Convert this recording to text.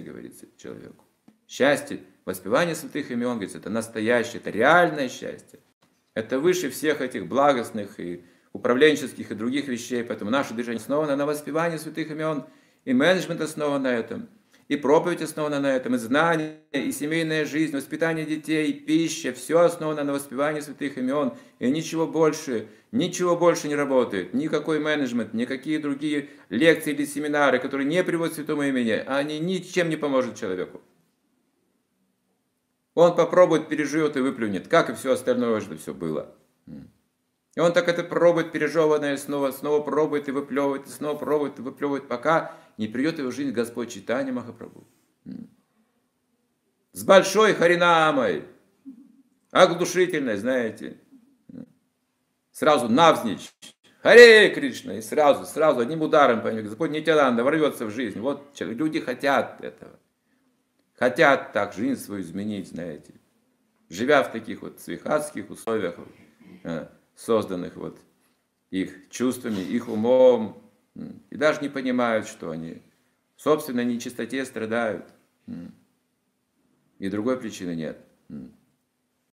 говорится, человеку. Счастье, воспевание святых имен, говорится, это настоящее, это реальное счастье. Это выше всех этих благостных и управленческих и других вещей. Поэтому наше движение основано на воспевании святых имен, и менеджмент основан на этом – и проповедь основана на этом, и знание, и семейная жизнь, воспитание детей, пища, все основано на воспевании святых имен, и ничего больше, ничего больше не работает, никакой менеджмент, никакие другие лекции или семинары, которые не приводят к святому имени, они ничем не поможет человеку. Он попробует, переживет и выплюнет, как и все остальное, что все было. И он так это пробует, пережеванное, снова, снова пробует и выплевывает, и снова пробует и выплевывает, пока не придет его жизнь Господь читание Махапрабху. С большой харинамой, оглушительной, знаете. Сразу навзничь. Харе Кришна, и сразу, сразу, одним ударом, понимаете, Господь Нитянанда ворвется в жизнь. Вот люди хотят этого. Хотят так жизнь свою изменить, знаете. Живя в таких вот свихатских условиях, э, созданных вот их чувствами, их умом, и даже не понимают, что они в собственной нечистоте страдают. И другой причины нет.